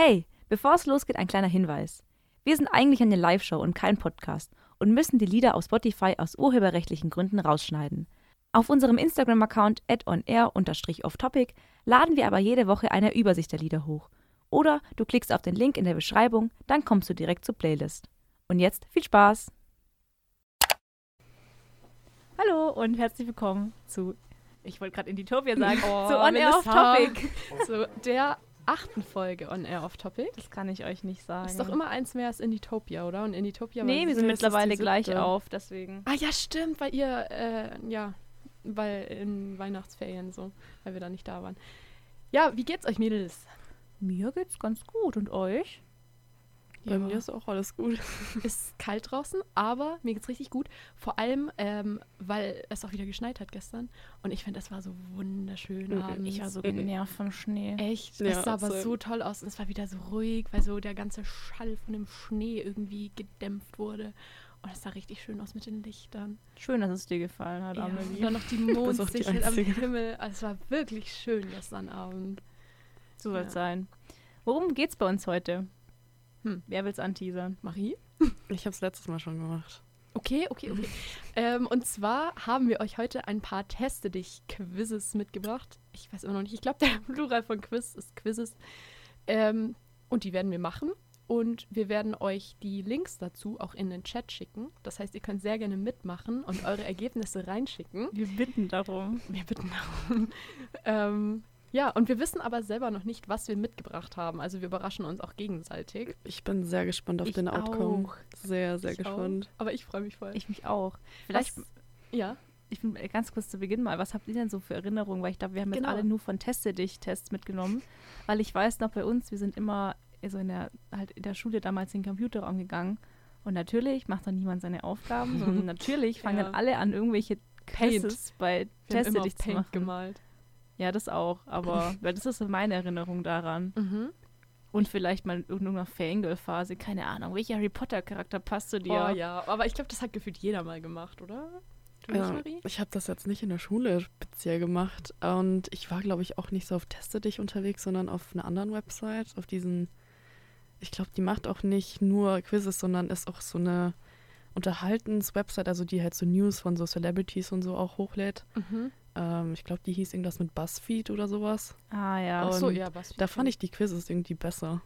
Hey, bevor es losgeht, ein kleiner Hinweis. Wir sind eigentlich eine Live-Show und kein Podcast und müssen die Lieder auf Spotify aus urheberrechtlichen Gründen rausschneiden. Auf unserem Instagram-Account onair-offtopic laden wir aber jede Woche eine Übersicht der Lieder hoch. Oder du klickst auf den Link in der Beschreibung, dann kommst du direkt zur Playlist. Und jetzt viel Spaß! Hallo und herzlich willkommen zu, ich wollte gerade Inditopia sagen, Oh, zu On Air Off. Topic. Zu der achten Folge On Air Off Topic. Das kann ich euch nicht sagen. Ist doch immer eins mehr als Inditopia, oder? Und Inditopia Nee, wir sind mittlerweile gleich auf, deswegen. Ah ja, stimmt, weil ihr, äh, ja, weil in Weihnachtsferien so, weil wir da nicht da waren. Ja, wie geht's euch, Mädels? Mir geht's ganz gut und euch? Bei mir ist auch alles gut. ist kalt draußen, aber mir geht's richtig gut. Vor allem, ähm, weil es auch wieder geschneit hat gestern. Und ich finde, es war so wunderschön Mhm. abends. Ich war so genervt vom Schnee. Echt? Ja, es sah aber so toll aus und es war wieder so ruhig, weil so der ganze Schall von dem Schnee irgendwie gedämpft wurde. Und es sah richtig schön aus mit den Lichtern. Schön, dass es dir gefallen hat, Ja, und Amelie. dann noch die Mondsichel am. Himmel. Also es war wirklich schön gestern Abend. So soll es Ja. sein. Worum geht's bei uns heute? Hm. Wer will's anteasern? Marie? Ich habe es letztes Mal schon gemacht. Okay, okay, okay. ähm, und zwar haben wir euch heute ein paar Teste dich Quizzes mitgebracht. Ich weiß immer noch nicht. Ich glaube, der Plural von Quiz ist Quizzes. Ähm, und die werden wir machen. Und wir werden euch die Links dazu auch in den Chat schicken. Das heißt, ihr könnt sehr gerne mitmachen und eure Ergebnisse reinschicken. Wir bitten darum. Wir bitten darum. ähm, ja, und wir wissen aber selber noch nicht, was wir mitgebracht haben. Also wir überraschen uns auch gegenseitig. Ich bin sehr gespannt auf Ich den Outcome. auch. Sehr, sehr Ich auch. gespannt. Aber ich freue mich voll. Ich mich auch. Vielleicht, Was- ja. ich bin ganz kurz zu Beginn mal, was habt ihr denn so für Erinnerungen? Weil ich glaube, wir haben jetzt Genau. alle nur von Teste dich Tests mitgenommen. Weil ich weiß noch bei uns, wir sind immer so in der, halt in der Schule damals in den Computerraum gegangen. Und natürlich macht dann niemand seine Aufgaben, sondern natürlich fangen Ja. dann alle an, irgendwelche Paint. Quizzes bei Teste dich zu machen. gemalt. Ja, das auch. Aber weil das ist so meine Erinnerung daran. Mhm. Und vielleicht mal in irgendeiner Fangirl-Phase, keine Ahnung. Welcher Harry Potter-Charakter passt zu dir? Oh ja, aber ich glaube, das hat gefühlt jeder mal gemacht, oder? Ja, Marie? ich habe das jetzt nicht in der Schule speziell gemacht. Und ich war, glaube ich, auch nicht so auf Teste dich unterwegs, sondern auf einer anderen Website. Auf diesen. Ich glaube, die macht auch nicht nur Quizzes, sondern ist auch so eine Unterhaltens-Website, also die halt so News von so Celebrities und so auch hochlädt. Mhm. Ähm, ich glaube, die hieß irgendwas mit Buzzfeed oder sowas. Ah ja. Und Ach so, ja, was? Da fand ich die Quizzes irgendwie besser.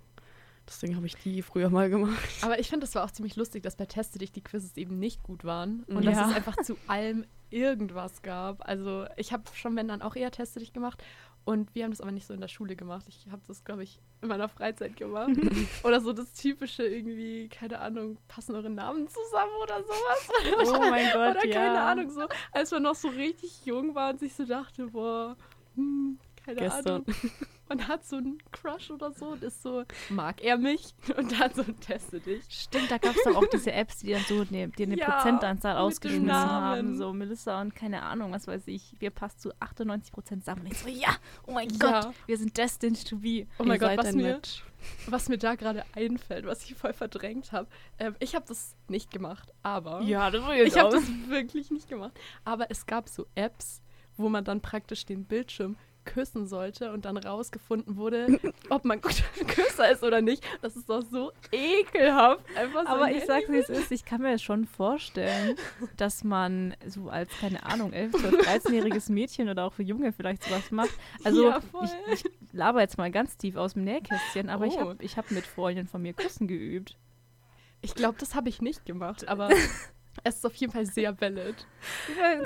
Deswegen habe ich die früher mal gemacht. Aber ich finde, das war auch ziemlich lustig, dass bei Teste dich die Quizzes eben nicht gut waren und Mhm. dass Ja. es einfach zu allem irgendwas gab. Also ich habe schon, wenn dann auch eher Teste dich gemacht und wir haben das aber nicht so in der Schule gemacht. Ich habe das, glaube ich, in meiner Freizeit gemacht. oder so das typische irgendwie, keine Ahnung, passen eure Namen zusammen oder sowas. Oh mein Gott, Oder ja. keine Ahnung, so als man noch so richtig jung war und sich so dachte, boah, hm, keine Gestern. Ahnung. Man hat so einen Crush oder so und ist so, mag er mich? Und dann so teste dich. Stimmt, da gab es doch auch diese Apps, die dann so ne, dir eine Ja, Prozentanzahl ausgeschmissen haben. So Melissa und keine Ahnung, was weiß ich. Wir passt zu 98% zusammen. Ich so, ja, oh mein Ja. Gott, wir sind destined to be. Oh mein Gott, was mir, Match. was mir da gerade einfällt, was ich voll verdrängt habe. Ähm, ich habe das nicht gemacht, aber Ja, das war ich habe das wirklich nicht gemacht. Aber es gab so Apps, wo man dann praktisch den Bildschirm küssen sollte und dann rausgefunden wurde, ob man guter Küsser ist oder nicht. Das ist doch so ekelhaft. Einfach so Aber ich sag's wie es ist, ich kann mir schon vorstellen, dass man so als, keine Ahnung, 11, 12, 13-jähriges Mädchen oder auch für Junge vielleicht sowas macht. Also Ja, ich, ich laber jetzt mal ganz tief aus dem Nähkästchen, aber ich Oh. habe ich hab mit Freundinnen von mir Küssen geübt. Ich glaube, das habe ich nicht gemacht, aber es ist auf jeden Fall sehr valid.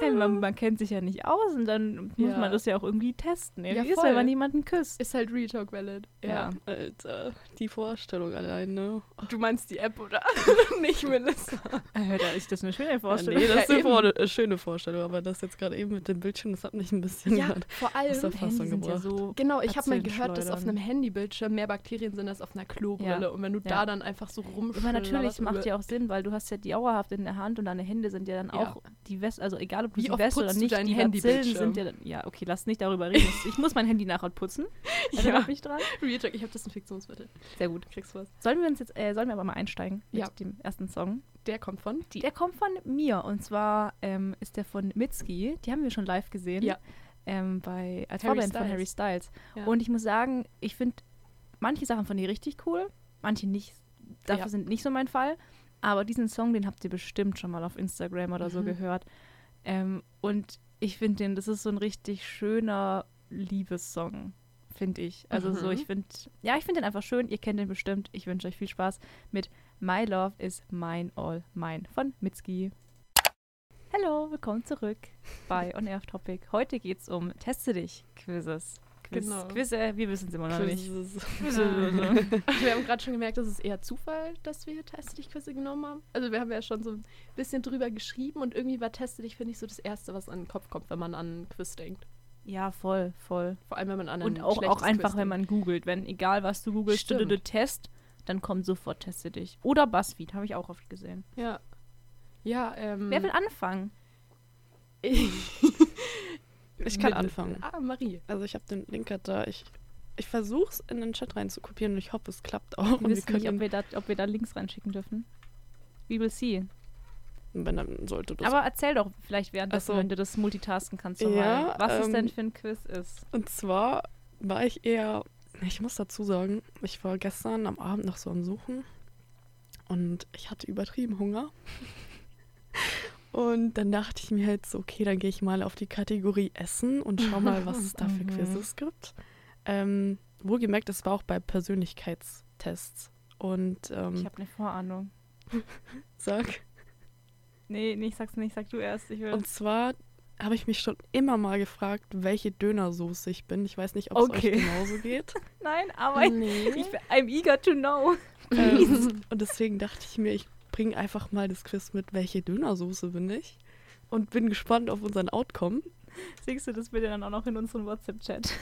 Ja, Man, man kennt sich ja nicht aus und dann muss Ja. man das ja auch irgendwie testen. Ja, Ja, wie ist, voll. wenn man jemanden küsst? Ist halt Real Talk valid. Ja. Alter, die Vorstellung allein, ne? Du meinst die App, oder? nicht Melissa. Äh, da ist das eine schöne Ja, Vorstellung. nee, das ist Ja, eine. Vor eine schöne Vorstellung, aber das jetzt gerade eben mit dem Bildschirm, das hat mich ein bisschen Ja, vor aus allem. der Fassung ja gebracht. so Genau, ich habe mal gehört, dass auf einem Handybildschirm mehr Bakterien sind als auf einer Klobrille. Ja. Und wenn du Ja. da dann einfach so rumschlabberst. Aber natürlich macht ja auch Sinn, weil du hast ja die dauerhaft in der Hand und deine Hände sind ja dann Ja. auch die West, also egal ob du Wie oft wässt oder nicht, die Handybildschirm? sind ja dann, ja, okay, lass nicht darüber reden. Ich muss mein Handy nachher putzen. Erinnert Ja, mich dran. Real Talk, ich habe Desinfektionsmittel. Sehr gut. Kriegst du was? Sollen wir uns jetzt, äh, sollen wir aber mal einsteigen mit Ja. dem ersten Song? Der kommt von die. Der kommt von mir und zwar ähm, ist der von Mitski. Die haben wir schon live gesehen. Ja. Ähm, bei, als Vorband von. Harry Styles. Ja. Und ich muss sagen, ich finde, manche Sachen fand ich richtig cool, manche nicht. Dafür Ja. sind nicht so mein Fall. Aber diesen Song, den habt ihr bestimmt schon mal auf Instagram oder so Mhm. gehört. Ähm, und ich finde den, das ist so ein richtig schöner Liebessong, finde ich. Also so, Mhm. ich finde, ja, ich finde den einfach schön. Ihr kennt den bestimmt. Ich wünsche euch viel Spaß mit My Love is Mine All Mine von Mitski. Hallo, willkommen zurück bei On Air Topic. Heute geht es um Teste dich Quizzes. Quiz, Genau. Quizze, wir wissen es immer noch nicht. Wir haben gerade schon gemerkt, dass es eher Zufall, dass wir Teste dich Quizze genommen haben. Also wir haben ja schon so ein bisschen drüber geschrieben und irgendwie war Teste dich, finde ich, so das Erste, was an den Kopf kommt, wenn man an einen Quiz denkt. Ja, voll, voll. Vor allem, wenn man an ein Und auch, auch einfach, Quiz wenn man googelt. Wenn, egal was du googelst, du Test, dann kommt sofort Teste dich. Oder Buzzfeed, habe ich auch oft gesehen. Ja. Ja, ähm. Wer will anfangen? Ich kann Mit- anfangen. Ah, Marie. Also ich habe den Link da. Ich, ich versuche es in den Chat reinzukopieren und ich hoffe, es klappt auch. Wir Und wir wissen nicht, ob können, wir, da, ob wir da Links reinschicken dürfen. We will see. wenn dann sollte das. Aber erzähl doch vielleicht währenddessen, so. wenn du das multitasken kannst, Ja, was es ähm, denn für ein Quiz ist. Und zwar war ich eher, ich muss dazu sagen, ich war gestern am Abend noch so am Suchen und ich hatte übertrieben Hunger. Und dann dachte ich mir halt so, okay, dann gehe ich mal auf die Kategorie Essen und schau mal, was es da für Mhm. Quizzes gibt. Ähm, wohlgemerkt, es war auch bei Persönlichkeitstests. Und Ich ähm, habe eine Vorahnung. sag, Nee, nee, ich sag's nicht, sag du erst. Ich will. und zwar habe ich mich schon immer mal gefragt, welche Dönersoße ich bin. Ich weiß nicht, ob es Okay. euch genauso geht. Nein, aber ich, nee. ich, I'm eager to know. ähm, und deswegen dachte ich mir, ich bringe einfach mal das Quiz mit, welche Dönersoße bin ich. Und bin gespannt auf unseren Outcome. Siehst du das bitte dann auch noch in unseren WhatsApp-Chat?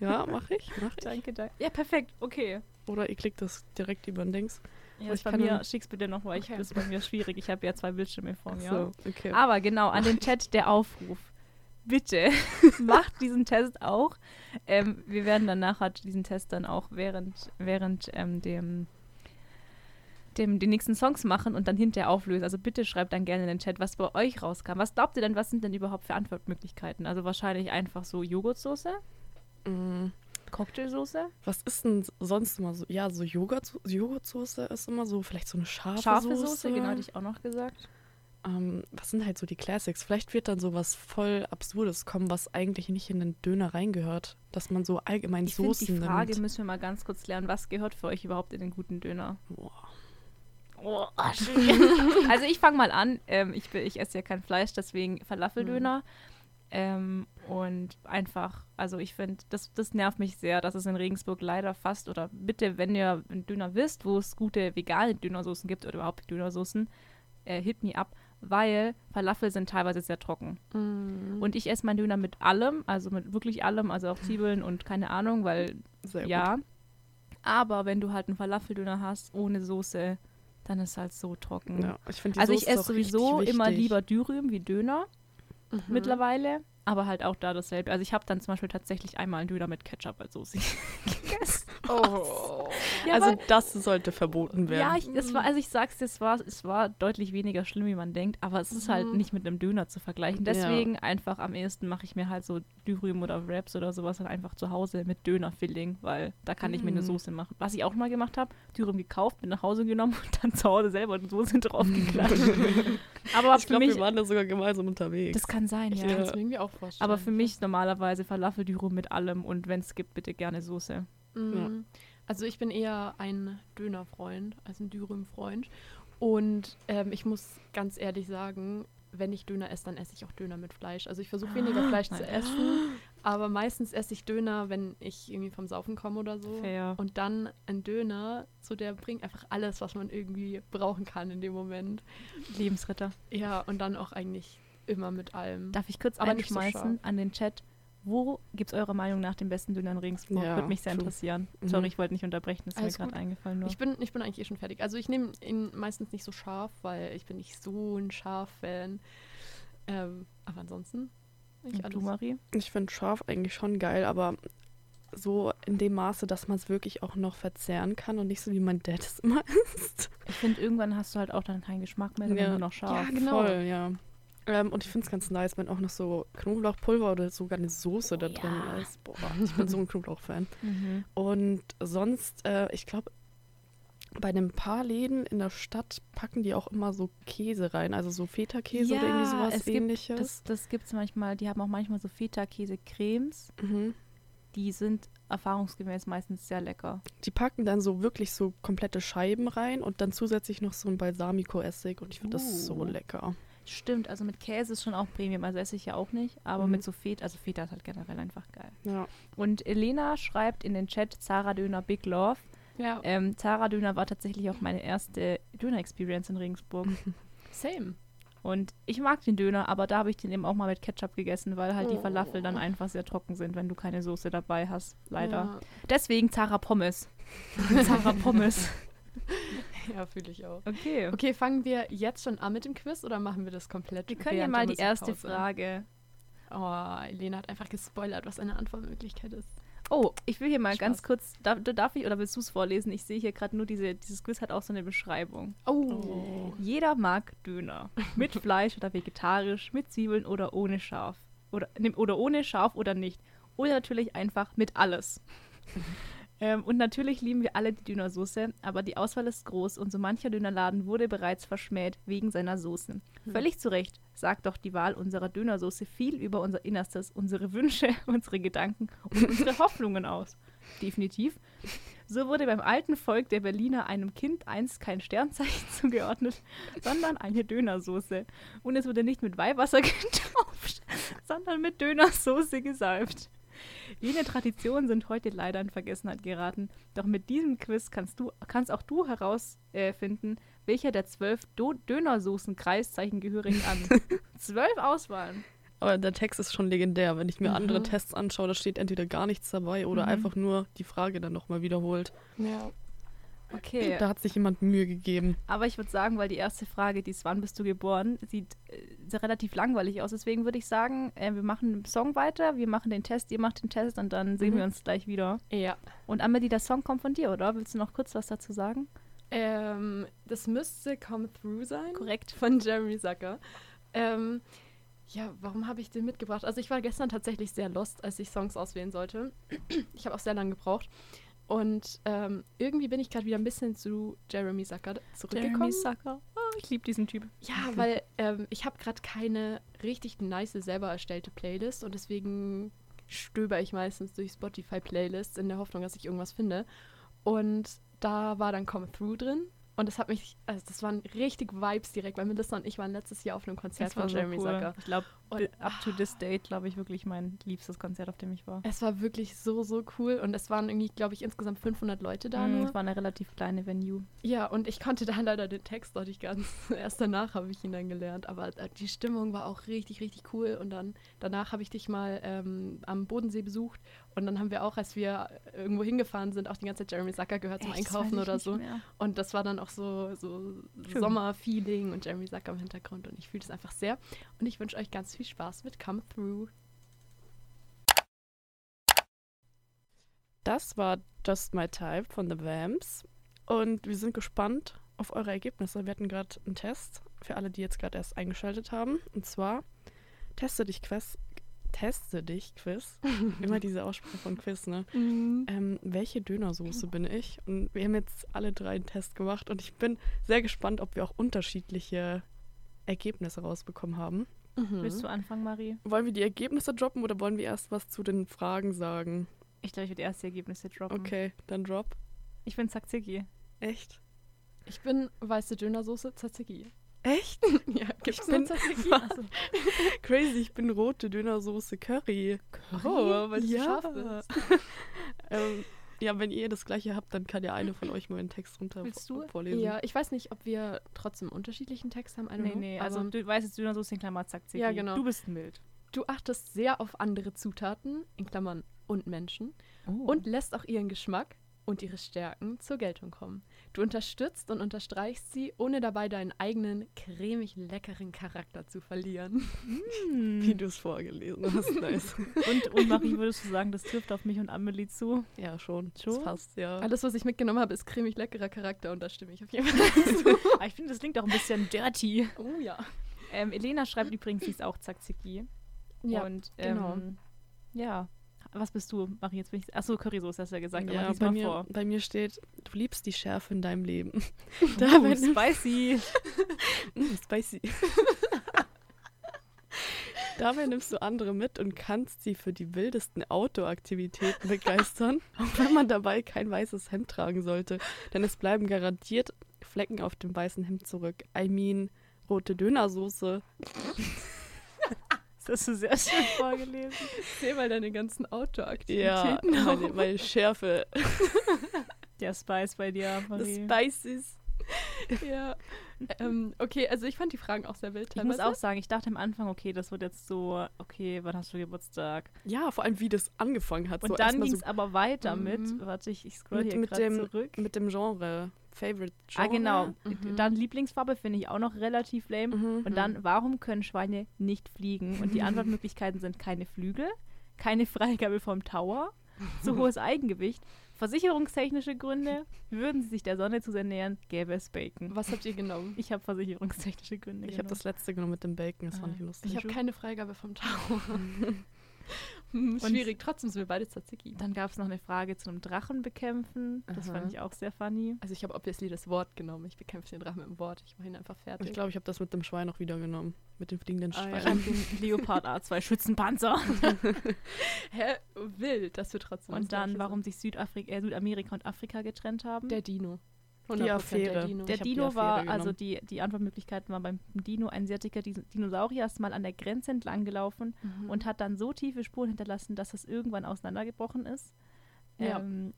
Ja, mache ich, mach ich. danke, danke. Ja, perfekt, okay. Oder ihr klickt das direkt über den Dings. Ja, das ich bei mir, schick's bitte noch, weil ich, Okay. das ist bei mir schwierig. Ich habe ja zwei Bildschirme vor mir. So, okay. Aber genau, an den Chat der Aufruf. Bitte macht diesen Test auch. Ähm, wir werden dann nachher diesen Test dann auch während, während ähm, dem, dem die nächsten Songs machen und dann hinterher auflösen. Also bitte schreibt dann gerne in den Chat, was bei euch rauskam. Was glaubt ihr denn, was sind denn überhaupt für Antwortmöglichkeiten? Also wahrscheinlich einfach so Joghurtsoße, Mm, Cocktailsoße, was ist denn sonst immer so? Ja, so Joghurt, Joghurtsoße ist immer so, vielleicht so eine scharfe, scharfe Soße. Soße, genau, hätte ich auch noch gesagt. Ähm, was sind halt so die Classics? Vielleicht wird dann so was voll Absurdes kommen, was eigentlich nicht in den Döner reingehört. Dass man so allgemein Ich Soßen die Frage nimmt. müssen wir mal ganz kurz klären. Was gehört für euch überhaupt in den guten Döner? Boah. Oh, also ich fange mal an. Ähm, ich, ich esse ja kein Fleisch, deswegen Falafeldöner. Ähm, und einfach, also ich finde, das, das nervt mich sehr, dass es in Regensburg leider fast, oder bitte, wenn ihr einen Döner wisst, wo es gute vegane Dönersoßen gibt oder überhaupt Dönersoßen, äh, hit me up, weil Falafel sind teilweise sehr trocken. Mm. Und ich esse meinen Döner mit allem, also mit wirklich allem, also auch Zwiebeln und keine Ahnung, weil Sehr ja. Aber wenn du halt einen Falafeldöner hast ohne Soße, dann ist halt so trocken. Ja, ich finde die Also ich Soße esse auch sowieso immer lieber Dürüm wie Döner Mhm. mittlerweile, aber halt auch da dasselbe. Also ich habe dann zum Beispiel tatsächlich einmal einen Döner mit Ketchup als Soße gegessen. Oh. Ja, also weil- das sollte verboten werden. ja, ich, das war, also ich sag's dir, es war, es war deutlich weniger schlimm, wie man denkt, aber es ist halt Mhm. nicht mit einem Döner zu vergleichen. Ja. Deswegen einfach am ehesten mache ich mir halt so Dürüm oder Wraps oder sowas dann einfach zu Hause mit Döner-Filling, weil da kann ich mir eine Mhm. Soße machen. Was ich auch mal gemacht habe, Dürüm gekauft, mit nach Hause genommen und dann zu Hause selber eine Soße draufgeklatscht. aber ich für glaube, mich, wir waren da sogar gemeinsam unterwegs. das kann sein, Ich ja. kann es mir irgendwie auch vorstellen. Aber für mich normalerweise Falafeldürüm mit allem und wenn es gibt, bitte gerne Soße. Mhm. Also ich bin eher ein Dönerfreund als ein Dürüm-Freund. Und ähm, ich muss ganz ehrlich sagen, wenn ich Döner esse, dann esse ich auch Döner mit Fleisch. Also ich versuche weniger Fleisch zu essen, aber meistens esse ich Döner, wenn ich irgendwie vom Saufen komme oder so. Fair. Und dann ein Döner, so der bringt einfach alles, was man irgendwie brauchen kann in dem Moment. Lebensritter. Ja, und dann auch eigentlich immer mit allem. Darf ich kurz Aber nicht so einschmeißen an den Chat? Wo gibt es eurer Meinung nach den besten Döner in Regensburg? Ja, Würde mich sehr true. interessieren. Mhm. Sorry, ich wollte nicht unterbrechen, das ist Alles mir gerade eingefallen. Nur. Ich bin, ich bin eigentlich eh schon fertig. Also ich nehme ihn meistens nicht so scharf, weil ich bin nicht so ein Scharf-Fan. Ähm, aber ansonsten ich du, Marie? Ich finde scharf eigentlich schon geil, aber so in dem Maße, dass man es wirklich auch noch verzehren kann und nicht so wie mein Dad es immer isst. Ich finde, irgendwann hast du halt auch dann keinen Geschmack mehr, wenn Ja. nur noch scharf. Ja, genau. Voll, ja. Ähm, und ich finde es ganz nice, wenn auch noch so Knoblauchpulver oder sogar eine Soße da Oh, drin ja. ist. Boah, ich bin so ein Knoblauch-Fan. Und sonst, äh, ich glaube, bei ein paar Läden in der Stadt packen die auch immer so Käse rein, also so Feta-Käse oder irgendwie sowas es gibt, ähnliches. das, das gibt es manchmal, die haben auch manchmal so Feta-Käse-Cremes. mhm. Die sind erfahrungsgemäß meistens sehr lecker. Die packen dann so wirklich so komplette Scheiben rein und dann zusätzlich noch so ein Balsamico-Essig und ich finde das so Uh. lecker. Stimmt, also mit Käse ist schon auch Premium, also esse ich ja auch nicht, aber Mhm. mit so Feta, also Feta ist halt generell einfach geil. Ja. Und Elena schreibt in den Chat Zara Döner Big Love. Ja, Ähm, Zara Döner war tatsächlich auch meine erste Döner-Experience in Regensburg. same. Und ich mag den Döner, aber da habe ich den eben auch mal mit Ketchup gegessen, weil halt die Oh. Falafel dann einfach sehr trocken sind, wenn du keine Soße dabei hast. Leider. Ja, Deswegen Zara Pommes. Zara Pommes. ja fühle ich auch. Okay. Okay, fangen wir jetzt schon an mit dem Quiz oder machen wir das komplett? Wir können ja mal die erste? Frage. Oh, Elena hat einfach gespoilert, was eine Antwortmöglichkeit ist. Oh, ich will hier mal Spaß. ganz kurz, darf, darf ich oder willst du es vorlesen? Ich sehe hier gerade nur diese, dieses Quiz hat auch so eine Beschreibung. Oh. Jeder mag Döner. Mit Fleisch oder vegetarisch, mit Zwiebeln oder ohne Schaf. Oder, ne, oder ohne Schaf oder nicht. Oder natürlich einfach mit alles. Ähm, und natürlich lieben wir alle die Dönersoße, aber die Auswahl ist groß und so mancher Dönerladen wurde bereits verschmäht wegen seiner Soße. Völlig zu Recht sagt doch die Wahl unserer Dönersoße viel über unser Innerstes, unsere Wünsche, unsere Gedanken und unsere Hoffnungen aus. Definitiv. So wurde beim alten Volk der Berliner einem Kind einst kein Sternzeichen zugeordnet, sondern eine Dönersoße. Und es wurde nicht mit Weihwasser getauft, sondern mit Dönersoße gesalbt. Jene Traditionen sind heute leider in Vergessenheit geraten. Doch mit diesem Quiz kannst, du, kannst auch du herausfinden, äh, finden, welcher der zwölf Do Dönersoßen-Kreiszeichen gehörigen an. zwölf Auswahlen. Aber der Text ist schon legendär. Wenn ich mir andere Mhm. Tests anschaue, da steht entweder gar nichts dabei oder Mhm. einfach nur die Frage dann nochmal wiederholt. Ja. Okay. Da hat sich jemand Mühe gegeben. Aber ich würde sagen, weil die erste Frage, die ist, wann bist du geboren, sieht äh, relativ langweilig aus. Deswegen würde ich sagen, äh, wir machen den Song weiter, wir machen den Test, ihr macht den Test und dann sehen Mhm. wir uns gleich wieder. Ja. Und Amelie, der Song kommt von dir, oder? Willst du noch kurz was dazu sagen? Ähm, das müsste Come Through sein. Korrekt. Von Jeremy Zucker. Ähm, ja, warum habe ich den mitgebracht? Also ich war gestern tatsächlich sehr lost, als ich Songs auswählen sollte. Ich habe auch sehr lange gebraucht. Und ähm, irgendwie bin ich gerade wieder ein bisschen zu Jeremy Zucker zurückgekommen. Jeremy Sucker. Oh, ich liebe diesen Typ. Ja, weil ähm, ich habe gerade keine richtig nice selber erstellte Playlist und deswegen stöber ich meistens durch Spotify-Playlists in der Hoffnung, dass ich irgendwas finde. Und da war dann Come Through drin. Und das hat mich, also das waren richtig Vibes direkt, weil Melissa und ich waren letztes Jahr auf einem Konzert von so Jeremy cool. Zucker. Ich glaube, Und- up to this date, glaube ich, wirklich mein liebstes Konzert, auf dem ich war. Es war wirklich so, so cool. Und es waren irgendwie, glaube ich, insgesamt 500 Leute da Mm. Es war eine relativ kleine Venue. Ja, und ich konnte da leider den Text noch nicht ganz. Erst danach habe ich ihn dann gelernt. Aber äh, die Stimmung war auch richtig, richtig cool. Und dann danach habe ich dich mal ähm, am Bodensee besucht. Und dann haben wir auch, als wir irgendwo hingefahren sind, auch die ganze Zeit Jeremy Zucker gehört zum Echt, Einkaufen oder so. mehr. Und das war dann auch so, so. Sommerfeeling und Jeremy Zucker im Hintergrund. Und ich fühle das einfach sehr. Und ich wünsche euch ganz viel Spaß mit Come Through. Das war Just My Type von The Vamps. Und wir sind gespannt auf eure Ergebnisse. Wir hatten gerade einen Test für alle, die jetzt gerade erst eingeschaltet haben. Und zwar Teste dich Quiz. Teste dich Quiz. Immer diese Aussprache von Quiz, ne? Ähm, welche Dönersoße bin ich? Und wir haben jetzt alle drei einen Test gemacht und ich bin sehr gespannt, ob wir auch unterschiedliche Ergebnisse rausbekommen haben. Mhm. Willst du anfangen, Marie? Wollen wir die Ergebnisse droppen oder wollen wir erst was zu den Fragen sagen? Ich glaube, ich würde erst die Ergebnisse droppen. Okay, dann drop. Ich bin Zakziki. Echt? Ich bin weiße Dönersoße Tzatziki. Echt? Ja, gibt's Ich nur bin- Tzatziki? Achso. Crazy, ich bin rote Dönersoße Curry. Oh, weil du ja. scharf bist. ähm, ja, wenn ihr das gleiche habt, dann kann ja eine von euch mal einen Text runter Willst du? vorlesen. Ja, ich weiß nicht, ob wir trotzdem unterschiedlichen Text haben. Nee, know. nee, also du weißt jetzt Dönersoße in Klammer Zakziki. Ja, genau. Du bist mild. du achtest sehr auf andere Zutaten, in Klammern und Menschen, Oh. und lässt auch ihren Geschmack und ihre Stärken zur Geltung kommen. Du unterstützt und unterstreichst sie, ohne dabei deinen eigenen cremig leckeren Charakter zu verlieren. Wie du es vorgelesen hast, nice. Und, und Marie, würdest du sagen, das trifft auf mich und Amelie zu? ja, schon. Schon? Das passt, ja. Alles, was ich mitgenommen habe, ist cremig leckerer Charakter und da stimme ich auf jeden Fall zu. Aber ich finde, das klingt auch ein bisschen dirty. Oh ja. Ähm, Elena schreibt übrigens, sie ist auch Tzatziki. Ja, und, ähm, genau. Ja. Was bist du, Marie? Jetzt bin ich. Achso, Currysoße hast du ja gesagt, aber Ja, lies bei mir, vor. bei mir steht, du liebst die Schärfe in deinem Leben. Uh, Dabei nimmst- spicy. Mm, spicy. Dabei nimmst du andere mit und kannst sie für die wildesten Outdoor-Aktivitäten begeistern, auch wenn man dabei kein weißes Hemd tragen sollte. Denn es bleiben garantiert Flecken auf dem weißen Hemd zurück. I mean, rote Dönersoße. Das hast du sehr schön vorgelesen. Seh mal deine ganzen Ja, Outdoor-Aktivitäten. meine, meine Schärfe. Der Spice bei dir, Das Marie. Spices. ja. ähm, okay, also ich fand die Fragen auch sehr wild Ich muss teilweise. auch sagen, ich dachte am Anfang, okay, das wird jetzt so, okay, wann hast du Geburtstag? Ja, vor allem, wie das angefangen hat. Und so dann ging es so aber weiter mit, Mhm. warte, ich, ich scroll mit, hier mit, gerade dem, zurück. mit dem Genre. Favorite ah, Genre. genau. Mhm. Dann Lieblingsfarbe finde ich auch noch relativ lame. Mhm. Und dann, warum können Schweine nicht fliegen? Und die Antwortmöglichkeiten sind keine Flügel, keine Freigabe vom Tower, zu hohes Eigengewicht, versicherungstechnische Gründe, würden sie sich der Sonne zu sehr nähern, gäbe es Bacon. Was habt ihr genommen? Ich habe versicherungstechnische Gründe Ich habe das letzte genommen mit dem Bacon, das Ah. fand ich lustig. Ich habe keine Freigabe vom Tower. Hm, Schwierig, trotzdem sind wir beide Tzatziki. Dann gab es noch eine Frage zu einem Drachen bekämpfen. Das Aha. fand ich auch sehr funny. Also ich habe obviously das Wort genommen. Ich bekämpfe den Drachen mit dem Wort. Ich mache ihn einfach fertig. Ich glaube, ich habe das mit dem Schwein auch wieder genommen. Mit dem fliegenden Ah, ja. Schwein. Den Leopard A2 Schützenpanzer. Hä? Wild, dass wir trotzdem Und dann, warum sich Südafrika, äh, Südamerika und Afrika getrennt haben. Der Dino. Die 100% Affäre. Der Dino. Der Dino war, Affäre also genommen. die, die Antwortmöglichkeiten waren beim Dino ein sehr dicker Dinosaurier, ist mal an der Grenze entlang gelaufen Mhm. und hat dann so tiefe Spuren hinterlassen, dass es irgendwann auseinandergebrochen ist. Ja. Ähm,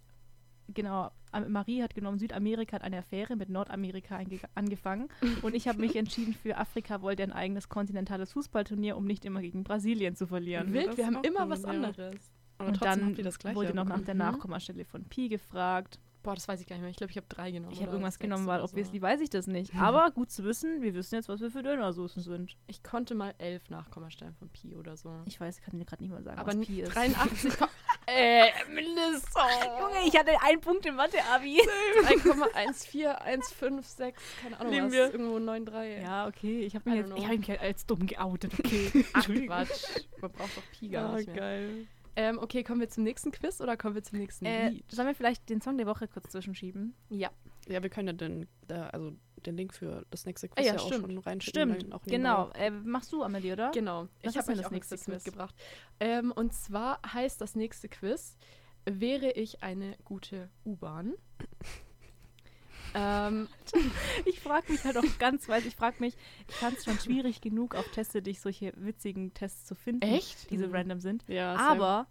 genau, Marie hat genommen, Südamerika hat eine Affäre mit Nordamerika angefangen und ich habe mich entschieden für Afrika, wollte ein eigenes kontinentales Fußballturnier, um nicht immer gegen Brasilien zu verlieren. Wild, das wir haben immer was ja. anderes. Aber und trotzdem dann das wurde noch nach der Mhm. Nachkommastelle von Pi gefragt. Boah, das weiß ich gar nicht mehr. Ich glaube, ich habe drei genommen. Ich habe irgendwas genommen, weil so. obviously weiß ich das nicht. Aber gut zu wissen, wir wissen jetzt, was wir für Dönersoßen sind. Ich konnte mal elf Nachkommastellen von Pi oder so. Ich weiß, ich kann dir gerade nicht mal sagen, Aber was Pi ist. 83. Ko- äh, mindestens. Junge, ich hatte einen Punkt im Mathe-Abi. 3,14156, keine Ahnung, Nehmen was, wir. irgendwo 93. Ja, okay, ich habe mich, jetzt- ich hab mich halt als dumm geoutet, okay. Ach, Entschuldigung. Quatsch. Man braucht doch Pi gar Ah, nicht mehr. geil. Ähm, okay, kommen wir zum nächsten Quiz oder kommen wir zum nächsten Äh, Lied? sollen wir vielleicht den Song der Woche kurz zwischenschieben? Ja. Ja, wir können ja den, da, also den Link für das nächste Ah, Quiz ja, ja, auch schon reinschicken. Stimmt, genau. Äh, machst du, Amelie, oder? Genau. Was ich habe euch das nächste Quiz? mitgebracht. Ähm, und zwar heißt das nächste Quiz, wäre ich eine gute U-Bahn? Ähm, Ich frage mich halt auch ganz weit, ich frage mich, ich fand es schon schwierig genug, auf Teste dich solche witzigen Tests zu finden, Echt? die so Mhm. random sind. Ja. Aber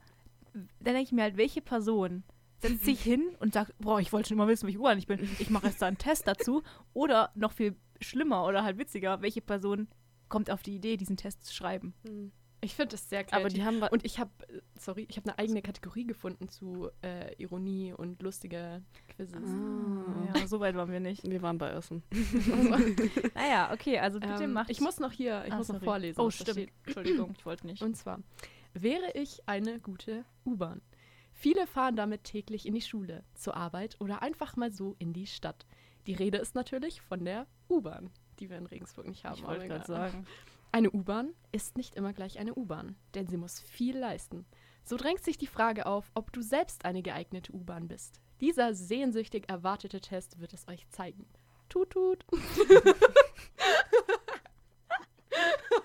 dann denke ich mir halt, welche Person setzt sich hin und sagt, boah, ich wollte schon immer wissen, welche Uhr ich bin. Ich mache jetzt da einen Test dazu. Oder noch viel schlimmer oder halt witziger, welche Person kommt auf die Idee, diesen Test zu schreiben. Hm. Ich finde das sehr kreativ. Aber die haben und ich habe, sorry, ich habe eine eigene Kategorie gefunden zu äh, Ironie und lustige Quizzes. Ah. Ja, so weit waren wir nicht. wir waren bei Essen. Naja, okay, also bitte Ähm, macht. ich muss noch hier, ich Ah, muss noch sorry. vorlesen. Oh, stimmt. Entschuldigung, ich wollte nicht. Und zwar, wäre ich eine gute U-Bahn? Viele fahren damit täglich in die Schule, zur Arbeit oder einfach mal so in die Stadt. Die Rede ist natürlich von der U-Bahn, die wir in Regensburg nicht haben. ich wollte gerade sagen. Eine U-Bahn ist nicht immer gleich eine U-Bahn, denn sie muss viel leisten. So drängt sich die Frage auf, ob du selbst eine geeignete U-Bahn bist. Dieser sehnsüchtig erwartete Test wird es euch zeigen. Tut, tut.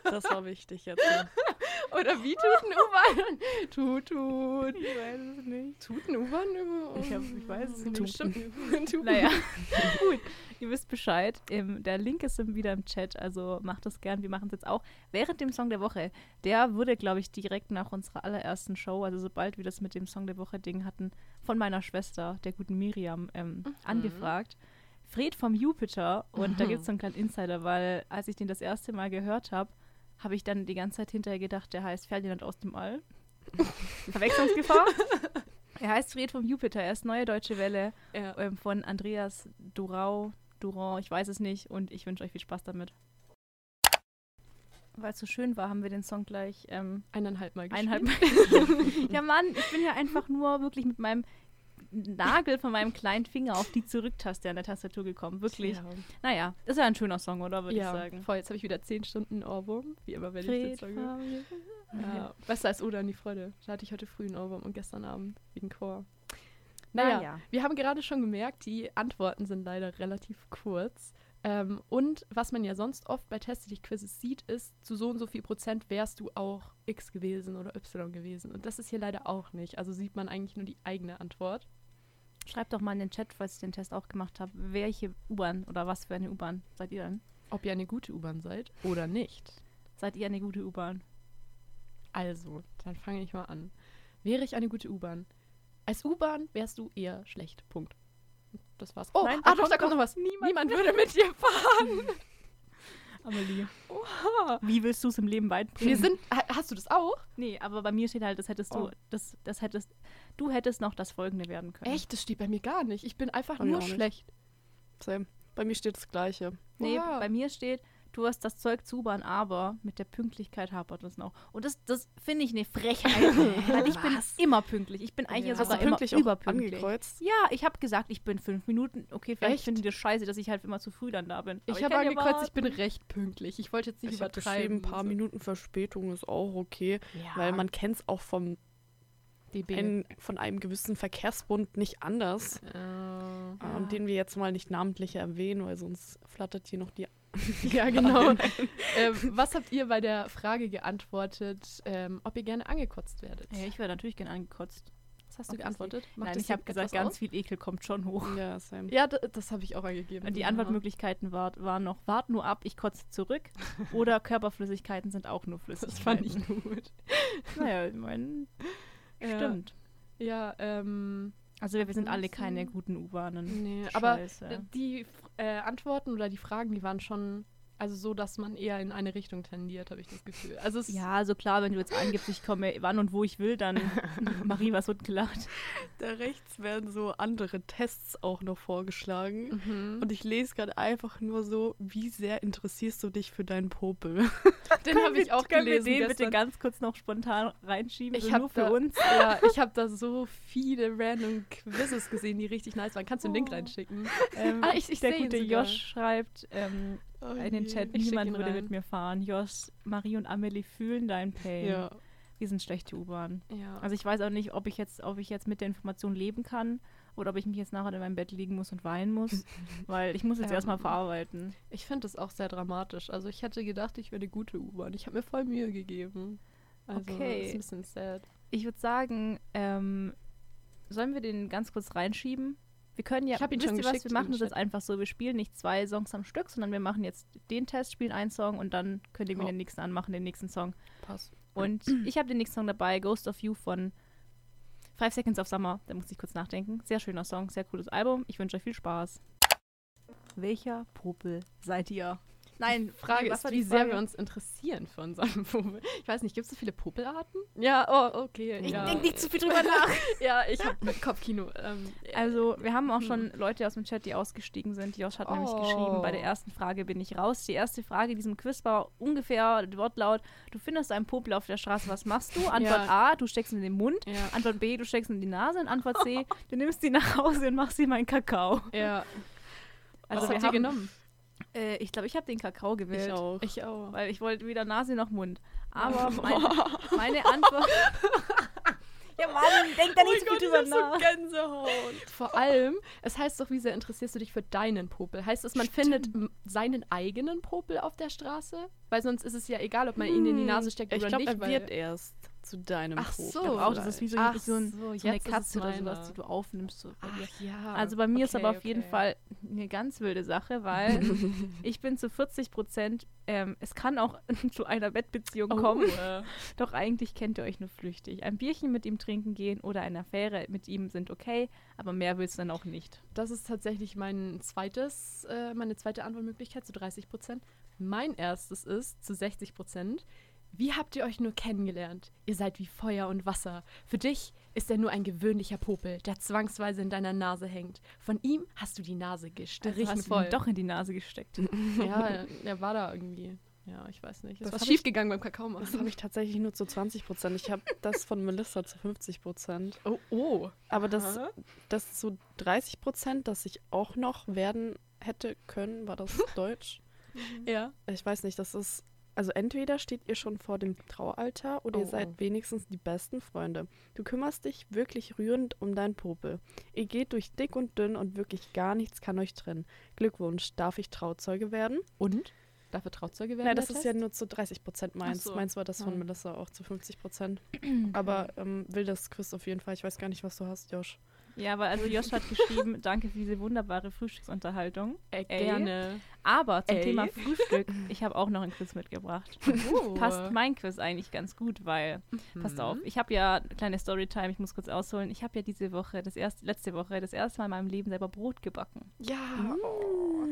Das war wichtig jetzt. Oder wie tut eine U-Bahn? tut, tut. Ich weiß es nicht. Tut eine U-Bahn? Ich hab- ich weiß es nicht. Bestimmt. Tut. Naja, gut. Ihr wisst Bescheid. Ähm, der Link ist im- wieder im Chat, also macht das gern. Wir machen es jetzt auch während dem Song der Woche. Der wurde, glaube ich, direkt nach unserer allerersten Show, also sobald wir das mit dem Song der Woche-Ding hatten, von meiner Schwester, der guten Miriam, ähm, angefragt. Fred vom Jupiter. Und da Mhm. gibt es so einen kleinen Insider, weil als ich den das erste Mal gehört habe, habe ich dann die ganze Zeit hinterher gedacht, der heißt Ferdinand aus dem All. Verwechslungsgefahr. Er heißt Fred vom Jupiter, er ist neue deutsche Welle Ja. ähm, von Andreas Durau, Durand, ich weiß es nicht und ich wünsche euch viel Spaß damit. Weil es so schön war, haben wir den Song gleich ähm, Eineinhalb Mal gespielt. eineinhalb Mal. ja Mann, ich bin ja einfach nur wirklich mit meinem Nagel von meinem kleinen Finger auf die Zurücktaste an der Tastatur gekommen. Wirklich. Ja, Naja, ist ja ein schöner Song, oder? Würde ja ich sagen. voll. Jetzt habe ich wieder 10 Stunden Ohrwurm. Wie immer, wenn ich den Fred Song höre. Ja, besser als Oder an die Freude. Da hatte ich heute früh einen Ohrwurm und gestern Abend wegen Chor. Naja. Naja, ja. wir haben gerade schon gemerkt, die Antworten sind leider relativ kurz. Ähm, und was man ja sonst oft bei Teste dich Quizzes sieht, ist, zu so und so viel Prozent wärst du auch X gewesen oder Y gewesen. Und das ist hier leider auch nicht. Also sieht man eigentlich nur die eigene Antwort. Schreibt doch mal in den Chat, falls ich den Test auch gemacht habe, welche U-Bahn oder was für eine U-Bahn seid ihr denn? Ob ihr eine gute U-Bahn seid oder nicht. Seid ihr eine gute U-Bahn? Also, dann fange ich mal an. Wäre ich eine gute U-Bahn? Als U-Bahn wärst du eher schlecht. Punkt. Das war's. Oh, Nein, ah, da doch, da kommt kommt noch was. niemand Niemand würde mit dir fahren. Amelie. Oha. Wie willst du es im Leben beibringen? Wir sind. Ha, hast du das auch? Nee, aber bei mir steht halt, das hättest du, Oh. das, das hättest, du hättest noch das folgende werden können. Echt? Das steht bei mir gar nicht. Ich bin einfach Bei nur schlecht. Same. Bei mir steht das Gleiche. Nee, Oha. bei mir steht, du hast das Zeug zu U-Bahn, aber mit der Pünktlichkeit hapert es noch. Und das, das finde ich eine Frechheit, weil ich bin immer pünktlich. Ich bin eigentlich Ja. sogar du immer überpünktlich. angekreuzt? Ja, ich habe gesagt, ich bin fünf Minuten. Okay, vielleicht finden die das scheiße, dass ich halt immer zu früh dann da bin. Ich Aber habe kann ja angekreuzt, ich bin recht pünktlich. Ich wollte jetzt nicht Ich habe übertreiben. ein paar so. Minuten Verspätung ist auch okay, Ja, weil man kennt es auch vom. Ein, von einem gewissen Verkehrsbund nicht anders. Äh, äh, Und den wir jetzt mal nicht namentlich erwähnen, weil sonst flattert hier noch die. ja, genau. ähm, was habt ihr bei der Frage geantwortet, ähm, ob ihr gerne angekotzt werdet? Ja, ich wäre natürlich gern angekotzt. Was hast du Obviously. geantwortet? Macht Nein, das ich habe gesagt, ganz aus? viel Ekel kommt schon hoch. Ja, same. Ja, das habe ich auch angegeben. Die Ja. Antwortmöglichkeiten war, waren noch, wart nur ab, ich kotze zurück. Oder Körperflüssigkeiten sind auch nur Das Flüssigkeiten. fand ich gut. Naja, ich meine. Stimmt. Ja, ähm, Also wir, wir sind alle keine guten U-Bahnen. nee, aber Scheiße. äh, die äh, Antworten oder die Fragen, die waren schon, also so, dass man eher in eine Richtung tendiert, habe ich das Gefühl. Also es Ja, also klar, wenn du jetzt angibst, ich komme wann und wo ich will, dann Marie, was wird gelacht? Da rechts werden so andere Tests auch noch vorgeschlagen. Mhm. Und ich lese gerade einfach nur so, wie sehr interessierst du dich für deinen Popel? den habe ich auch Können gelesen wir den gestern. bitte ganz kurz noch spontan reinschieben? Ich so nur für da- uns. Ja, ich habe da so viele random Quizzes gesehen, die richtig nice waren. Kannst du einen Link Oh. reinschicken? Ähm, Ah, ich- ich der gute sogar. Josh schreibt ähm, Oh in den. Chat, niemand würde rein. mit mir fahren. Josh, Marie und Amelie fühlen dein Pain. Ja. Wir sind schlechte U-Bahn. Ja. Also ich weiß auch nicht, ob ich jetzt, ob ich jetzt mit der Information leben kann oder ob ich mich jetzt nachher in meinem Bett liegen muss und weinen muss, weil ich muss jetzt Ähm, erstmal verarbeiten. ich finde das auch sehr dramatisch. Also ich hätte gedacht, ich wäre eine gute U-Bahn. Ich habe mir voll Mühe gegeben. Also Okay. ist ein bisschen sad. Ich würde sagen, ähm, sollen wir den ganz kurz reinschieben? Wir können ja, Ich ihn wisst ihr was, wir machen das jetzt einfach so, wir spielen nicht zwei Songs am Stück, sondern wir machen jetzt den Test, spielen einen Song und dann könnt ihr mir Ja. den nächsten anmachen, den nächsten Song. Passt. Und ich habe den nächsten Song dabei, Ghost of You von Five Seconds of Summer. Da muss ich kurz nachdenken. Sehr schöner Song, sehr cooles Album. Ich wünsche euch viel Spaß. Welcher Popel seid ihr? Nein, Die Frage was ist, war wie sehr wir uns interessieren für unseren Popel. Ich weiß nicht, gibt es so viele Popelarten? Ja, oh, okay. Ich ja. denk nicht zu viel drüber nach. Ja, ich habe Kopfkino. Ähm, Also, wir haben auch schon Leute aus dem Chat, die ausgestiegen sind. Josh hat nämlich Oh. geschrieben, bei der ersten Frage bin ich raus. Die erste Frage in diesem Quiz war ungefähr Wortlaut, du findest einen Popel auf der Straße, was machst du? Antwort A, du steckst ihn in den Mund. ja. Antwort B, du steckst ihn in die Nase. Und Antwort C, du nimmst ihn nach Hause und machst ihm einen Kakao. ja. Also Was habt ihr genommen? Äh, ich glaube, ich habe den Kakao gewählt. Ich auch. Ich auch. Weil ich wollte weder Nase noch Mund. Aber mein, meine Antwort... ja, Mann, denk da nicht so viel drüber nach. Gänsehaut. Vor allem, es heißt doch, wie sehr interessierst du dich für deinen Popel? Heißt es, man findet m- seinen eigenen Popel auf der Straße? Weil sonst ist es ja egal, ob man ihn in die Nase steckt Ich oder glaube, nicht. er weil- wird erst zu deinem Ach so. Glaube auch, das ist wie so, Ach so, ein, so, eine ist Katze oder sowas, die du aufnimmst. So. Ach ja. Also bei mir ist okay, aber auf jeden okay. Fall eine ganz wilde Sache, weil ich bin zu 40 Prozent, ähm, es kann auch zu einer Bettbeziehung Oh, kommen, äh, doch eigentlich kennt ihr euch nur flüchtig. Ein Bierchen mit ihm trinken gehen oder eine Affäre mit ihm sind okay, aber mehr willst du dann auch nicht. Das ist tatsächlich mein zweites, äh, meine zweite Antwortmöglichkeit zu 30 Prozent. Mein erstes ist zu 60 Prozent. Wie habt ihr euch nur kennengelernt? Ihr seid wie Feuer und Wasser. Für dich ist er nur ein gewöhnlicher Popel, der zwangsweise in deiner Nase hängt. Von ihm hast du die Nase Also gestrichen hast du voll. ihn doch in die Nase gesteckt. Ja, er war da irgendwie. Ja, ich weiß nicht. Es Das war hab schief ich- gegangen beim Kakao machen. Das habe ich tatsächlich nur zu 20 Prozent. Ich habe das von Melissa zu 50 Prozent. Oh, oh. Aber das, Aha. das zu 30 Prozent, das ich auch noch werden hätte können, war das Deutsch. Ja. Ich weiß nicht, das ist. Also entweder steht ihr schon vor dem Traualtar oder Oh, ihr seid oh. wenigstens die besten Freunde. Du kümmerst dich wirklich rührend um deinen Popel. Ihr geht durch dick und dünn und wirklich gar nichts kann euch trennen. Glückwunsch, darf ich Trauzeuge werden? Und? Dafür Trauzeuge werden? Nein, das ist ja nur zu 30 Prozent meins. So. Meins war das von Ah. Melissa auch zu 50 Prozent. Aber ähm, will das Quiz auf jeden Fall. Ich weiß gar nicht, was du hast, Josh. Ja, aber also Josh hat geschrieben, danke für diese wunderbare Frühstücksunterhaltung. Äh, Ey. gerne. Aber zum Ey. Thema Frühstück, ich habe auch noch ein Quiz mitgebracht. Oh. Passt mein Quiz eigentlich ganz gut, weil, passt auf, ich habe ja, kleine Storytime, ich muss kurz ausholen, ich habe ja diese Woche, das erste, letzte Woche, das erste Mal in meinem Leben selber Brot gebacken. Ja. Oh.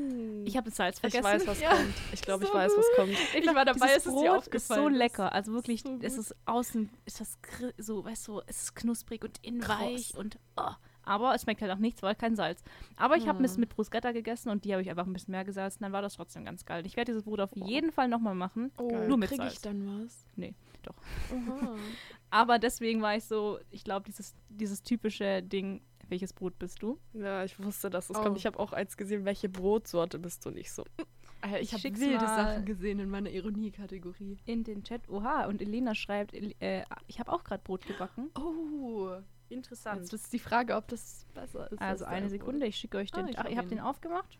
Ich habe das Salz Ich vergessen. weiß, was Ja. kommt. Ich glaube, So ich weiß, was kommt. Ich war dabei, es ist dir ist aufgefallen. so Das- lecker. Also wirklich, so es ist außen, ist das so, weißt du, es ist knusprig und innen weich und oh. Aber es schmeckt halt auch nichts, weil kein Salz. Aber ich habe Mm. es mit Bruschetta gegessen und die habe ich einfach ein bisschen mehr gesalzen, dann war das trotzdem ganz geil. Ich werde dieses Brot auf jeden Fall nochmal machen. Oh. Nur mit krieg Salz. ich dann was? Nee, doch. Aber deswegen war ich so, ich glaube, dieses, dieses typische Ding, welches Brot bist du? Ja, ich wusste, dass es Oh. kommt. Ich habe auch eins gesehen, welche Brotsorte bist du nicht so. Ich ich habe wilde. Sachen gesehen in meiner Ironie-Kategorie. In den Chat. Oha, und Elena schreibt, äh, ich habe auch gerade Brot gebacken. Oh. Interessant. Jetzt ist die Frage, ob das besser ist. Also als eine Sekunde, ich schicke euch den. Ah, Ach, hab ihr habt den aufgemacht?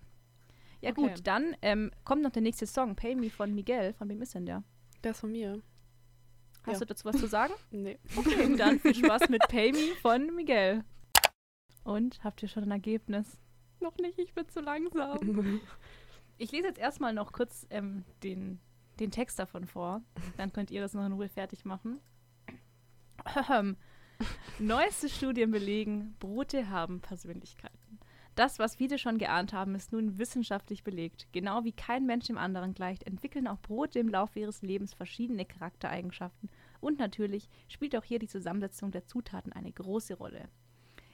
Ja Okay. gut, dann ähm, kommt noch der nächste Song, Pay Me von Miguel. Von wem ist denn der? Der ist von mir. Hast Ja. du dazu was zu sagen? Nee. Okay, dann viel Spaß mit Pay Me von Miguel. Und, habt ihr schon ein Ergebnis? Noch nicht, ich bin zu langsam. Ich lese jetzt erstmal noch kurz ähm, den, den Text davon vor. Dann könnt ihr das noch in Ruhe fertig machen. Neueste Studien belegen, Brote haben Persönlichkeiten. Das, was viele schon geahnt haben, ist nun wissenschaftlich belegt. Genau wie kein Mensch dem anderen gleicht, entwickeln auch Brote im Laufe ihres Lebens verschiedene Charaktereigenschaften. Und natürlich spielt auch hier die Zusammensetzung der Zutaten eine große Rolle.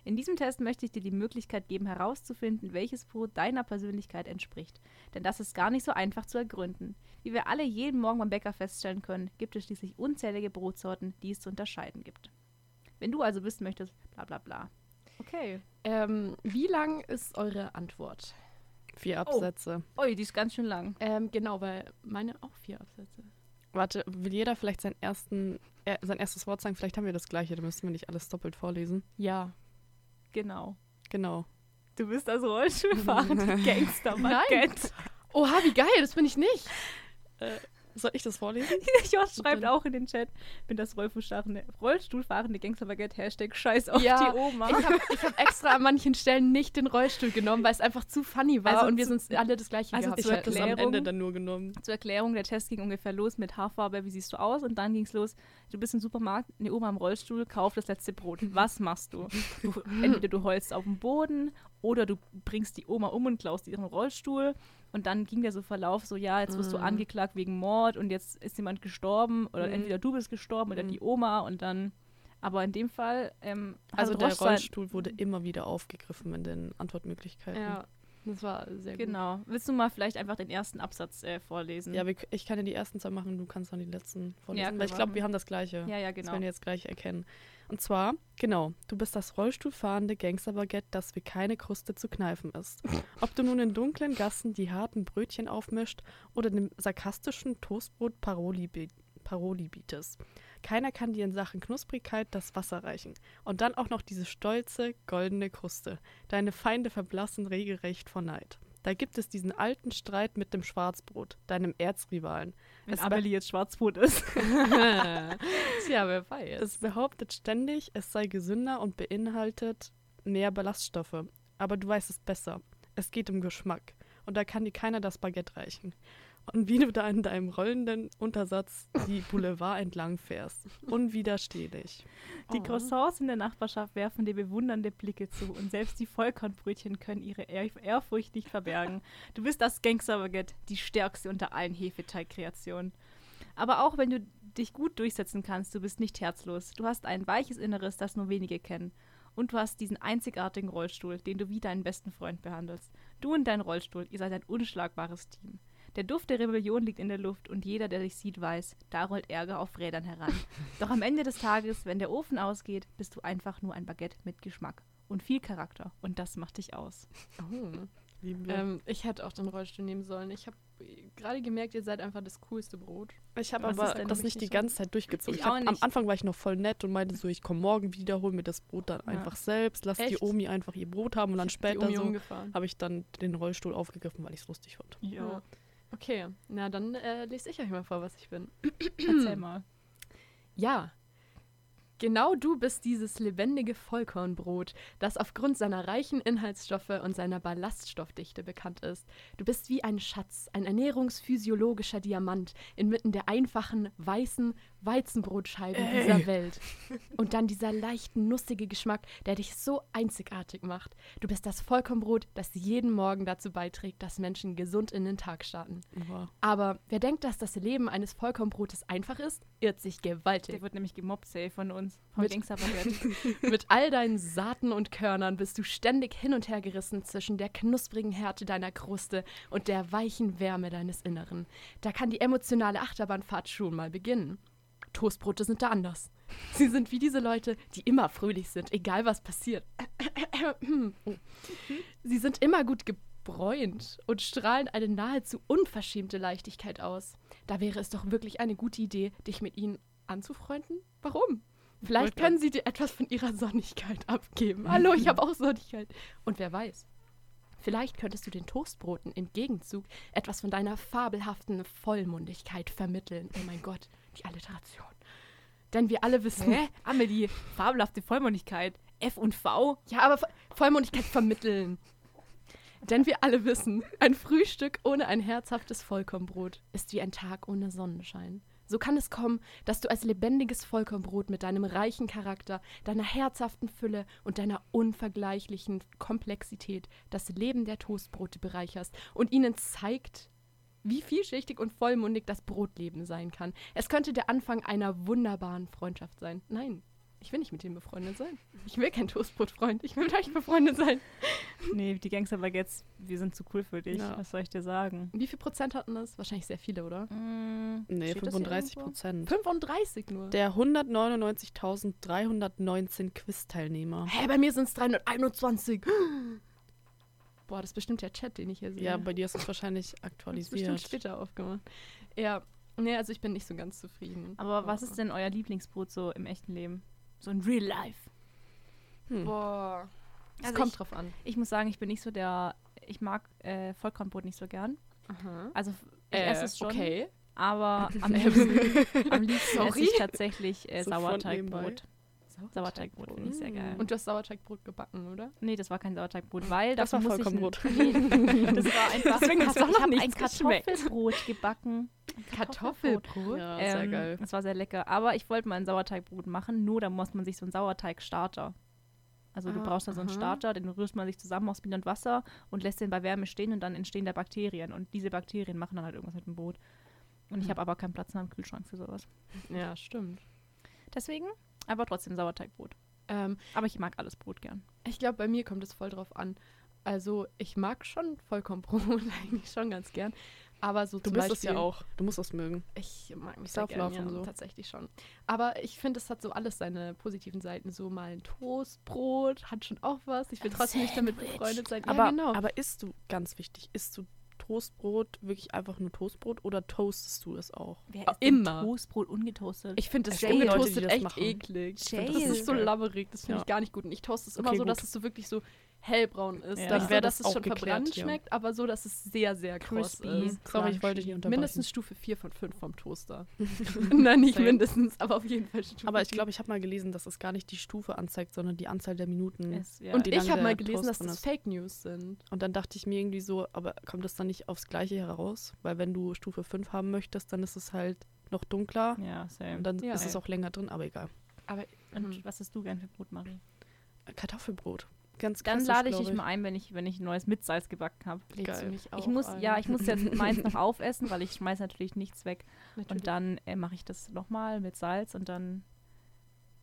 In diesem Test möchte ich dir die Möglichkeit geben, herauszufinden, welches Brot deiner Persönlichkeit entspricht. Denn das ist gar nicht so einfach zu ergründen. Wie wir alle jeden Morgen beim Bäcker feststellen können, gibt es schließlich unzählige Brotsorten, die es zu unterscheiden gibt. Wenn du also wissen möchtest, bla bla bla. Okay. ähm, wie lang ist eure Antwort? Vier Absätze. Ui, die ist ganz schön lang. Ähm, genau, weil meine auch vier Absätze. Warte, will jeder vielleicht seinen ersten, äh, sein erstes Wort sagen? Vielleicht haben wir das gleiche, da müssen wir nicht alles doppelt vorlesen. Ja. Genau. Genau. Du bist das Rollstuhlfahrende Gangster, Nein. Baguette. Oha, wie geil, das bin ich nicht. Soll ich das vorlesen? Josh schreibt auch in den Chat, bin das Rollstuhlfahrende, Rollstuhlfahrende Gangster Baguette, Hashtag Scheiß auf Ja, die Oma. Ich habe ich hab extra an manchen Stellen nicht den Rollstuhl genommen, weil es einfach zu funny war Also und wir sonst alle das gleiche also gehabt Ich zur habe das am Erklärung- Ende dann nur genommen. Zur Erklärung, der Test ging ungefähr los mit Haarfarbe, wie siehst du aus? Und dann ging es los, du bist im Supermarkt, eine Oma im Rollstuhl, kauf das letzte Brot. Was machst du? du entweder du heulst auf dem Boden oder du bringst die Oma um und klaust ihren Rollstuhl. Und dann ging der so Verlauf, so ja, jetzt wirst du Mm. angeklagt wegen Mord und jetzt ist jemand gestorben oder Mm. entweder du bist gestorben oder Mm. die Oma und dann, aber in dem Fall, ähm, Also hat der Rollstuhl wurde immer wieder aufgegriffen in den Antwortmöglichkeiten. Ja, das war sehr gut. Genau. Willst du mal vielleicht einfach den ersten Absatz äh, vorlesen? Ja, wir, ich kann ja die ersten zwei machen, du kannst dann die letzten vorlesen. können weil ich glaube, wir haben das gleiche. ja, ja, Das genau. werden wir jetzt gleich erkennen. Und zwar, genau, du bist das Rollstuhlfahrende Gangsterbaguette, das wie keine Kruste zu kneifen ist. Ob du nun in dunklen Gassen die harten Brötchen aufmischt oder dem sarkastischen Toastbrot Paroli, Paroli bietest. Keiner kann dir in Sachen Knusprigkeit das Wasser reichen. Und dann auch noch diese stolze, goldene Kruste. Deine Feinde verblassen regelrecht vor Neid. Da gibt es diesen alten Streit mit dem Schwarzbrot, deinem Erzrivalen. Wenn Es Amelie jetzt Schwarzbrot ist. Tja, wer weiß. Es behauptet ständig, es sei gesünder und beinhaltet mehr Ballaststoffe. Aber du weißt es besser. Es geht um Geschmack. Und da kann dir keiner das Baguette reichen. Und wie du da in deinem rollenden Untersatz die Boulevard entlang fährst. Unwiderstehlich. Die Oh. Croissants in der Nachbarschaft werfen dir bewundernde Blicke zu und selbst die Vollkornbrötchen können ihre Ehr Ehrfurcht nicht verbergen. Du bist das Gangsterbaguette, die stärkste unter allen Hefeteigkreationen. Aber auch wenn du dich gut durchsetzen kannst, du bist nicht herzlos. Du hast ein weiches Inneres, das nur wenige kennen. Und du hast diesen einzigartigen Rollstuhl, den du wie deinen besten Freund behandelst. Du und dein Rollstuhl, ihr seid ein unschlagbares Team. Der Duft der Rebellion liegt in der Luft und jeder, der dich sieht, weiß, da rollt Ärger auf Rädern heran. Doch am Ende des Tages, wenn der Ofen ausgeht, bist du einfach nur ein Baguette mit Geschmack und viel Charakter. Und das macht dich aus. Oh. Lieben wir. Ähm, ich hätte auch den Rollstuhl nehmen sollen. Ich habe gerade gemerkt, ihr seid einfach das coolste Brot. ich habe aber das nicht die so? ganze Zeit durchgezogen. Ich Ich hab, am. Anfang war ich noch voll nett und meinte so, ich komme morgen wieder, hol mir das Brot dann Ja. einfach selbst, lass die Echt? Omi einfach ihr Brot haben und dann Die später so habe ich dann den Rollstuhl aufgegriffen, weil ich es lustig fand. Ja. Okay, na dann äh, lese ich euch mal vor, was ich bin. Erzähl mal. Ja. Genau du bist dieses lebendige Vollkornbrot, das aufgrund seiner reichen Inhaltsstoffe und seiner Ballaststoffdichte bekannt ist. Du bist wie ein Schatz, ein ernährungsphysiologischer Diamant inmitten der einfachen, weißen Weizenbrotscheiben Ey. dieser Welt. Und dann dieser leichten, nussige Geschmack, der dich so einzigartig macht. Du bist das Vollkornbrot, das jeden Morgen dazu beiträgt, dass Menschen gesund in den Tag starten. Aber Aber wer denkt, dass das Leben eines Vollkornbrotes einfach ist, irrt sich gewaltig. Der wird nämlich gemobbt, safe von uns. Vom Mit-. Mit all deinen Saaten und Körnern bist du ständig hin und her gerissen zwischen der knusprigen Härte deiner Kruste und der weichen Wärme deines Inneren. Da kann die emotionale Achterbahnfahrt schon mal beginnen. Toastbrote sind da anders. Sie sind wie diese Leute, die immer fröhlich sind, egal was passiert. Sie sind immer gut gebräunt und strahlen eine nahezu unverschämte Leichtigkeit aus. Da wäre es doch wirklich eine gute Idee, dich mit ihnen anzufreunden. Warum? Vielleicht können sie dir etwas von ihrer Sonnigkeit abgeben. Hallo, ich habe auch Sonnigkeit. Und wer weiß, vielleicht könntest du den Toastbroten im Gegenzug etwas von deiner fabelhaften Vollmundigkeit vermitteln. Oh mein Gott, die Alliteration. Denn wir alle wissen, Hä? Amelie, fabelhafte Vollmundigkeit. F und V? Ja, aber Vo- Vollmundigkeit vermitteln. Denn wir alle wissen, ein Frühstück ohne ein herzhaftes Vollkornbrot ist wie ein Tag ohne Sonnenschein. So kann es kommen, dass du als lebendiges Vollkornbrot mit deinem reichen Charakter, deiner herzhaften Fülle und deiner unvergleichlichen Komplexität das Leben der Toastbrote bereicherst und ihnen zeigt, wie vielschichtig und vollmundig das Brotleben sein kann. Es könnte der Anfang einer wunderbaren Freundschaft sein. Nein, ich will nicht mit ihm befreundet sein. Ich will kein Toastbrotfreund. Ich will mit euch befreundet sein. Nee, die Gangsterbaguettes, wir sind zu cool für dich. Ja. Was soll ich dir sagen? Wie viel Prozent hatten das? Wahrscheinlich sehr viele, oder? Mm, nee, steht das hier 35 irgendwo? Prozent. 35 nur. Der 199.319 Quiz-Teilnehmer. Hä, bei mir sind es 321. Boah, das ist bestimmt der Chat, den ich hier sehe. Ja, bei dir ist es wahrscheinlich das ist bestimmt aktualisiert. später aufgemacht. Ja, nee, also ich bin nicht so ganz zufrieden. Aber was ist denn euer Lieblingsbrot so im echten Leben? So in real life? Hm. Boah. Es Also kommt ich- drauf an. Ich muss sagen, ich bin nicht so der. Ich mag äh, Vollkornbrot nicht so gern. Aha. Also ich Äh, esse es schon, Okay. aber am liebsten, am liebsten esse ich tatsächlich äh, So von Sauerteigbrot. Sauerteigbrot finde ich sehr geil. Und du hast Sauerteigbrot gebacken, oder? Nee, das war kein Sauerteigbrot, weil Das war ich ein- Vollkornbrot. Das war einfach. Deswegen hast du auch ich noch habe ein geschmeckt. Kartoffelbrot gebacken. Kartoffelbrot? Ja, sehr Ähm, geil. Das war sehr lecker. Aber ich wollte mal ein Sauerteigbrot machen, nur da muss man sich so einen Sauerteigstarter. Also du Ah, brauchst da so einen aha. Starter, den rührst man sich zusammen aus Bier und Wasser und lässt den bei Wärme stehen und dann entstehen da Bakterien. Und diese Bakterien machen dann halt irgendwas mit dem Brot. Und ich Hm. habe aber keinen Platz mehr im Kühlschrank für sowas. Ja, stimmt. Deswegen aber trotzdem Sauerteigbrot. Ähm, Aber ich mag alles Brot gern. ich glaube, bei mir kommt es voll drauf an. Also, ich mag schon Vollkornbrot eigentlich schon ganz gern. Aber so Du zum bist Beispiel, es ja auch. Du musst es mögen. Ich mag mich sehr gerne, ja, und so. tatsächlich schon. Aber ich finde, es hat so alles seine positiven Seiten. So mal ein Toastbrot hat schon auch was. Ich will trotzdem nicht damit befreundet sein. Aber, ja, genau. aber isst du, ganz wichtig, isst du Toastbrot wirklich einfach nur Toastbrot oder toastest du es auch? Wer isst denn immer. Toastbrot ungetoastet? ich finde das Es gibt Leute, ungetoastet das echt machen. eklig. Find, Jail. Das ist so labberig. Das finde Ja. ich gar nicht gut. Und ich toaste es immer Okay, so, dass gut. es so wirklich so hellbraun ist. Ja. Dann so, wär dass das es schon geklärt, verbrannt ja. schmeckt, aber so, dass es sehr, sehr Crispy. ist. Sorry, ich wollte dich Crunchy. unterbrechen. Mindestens Stufe 4 von 5 vom Toaster. Nein, nicht Same. mindestens, aber auf jeden Fall Stufe Aber ich 4. glaube, ich habe mal gelesen, dass es gar nicht die Stufe anzeigt, sondern die Anzahl der Minuten. Ist, ja. Und ich lange habe mal gelesen, Toast dass das ist. Fake News sind. Und dann dachte ich mir irgendwie so, aber kommt das dann nicht aufs Gleiche heraus? Weil wenn du Stufe 5 haben möchtest, dann ist es halt noch dunkler ja, same. und dann Ja. ist es auch länger drin, aber egal. Aber Und Mhm. was hast du gern für Brot, Marie? Kartoffelbrot. Ganz Dann lade ich glaub dich mal ein, wenn ich, wenn ich ein neues mit Salz gebacken habe. Ich muss, ein? ja, ich muss jetzt meins noch aufessen, weil ich schmeiße natürlich nichts weg. Natürlich. Und dann äh, mache ich das nochmal mit Salz und dann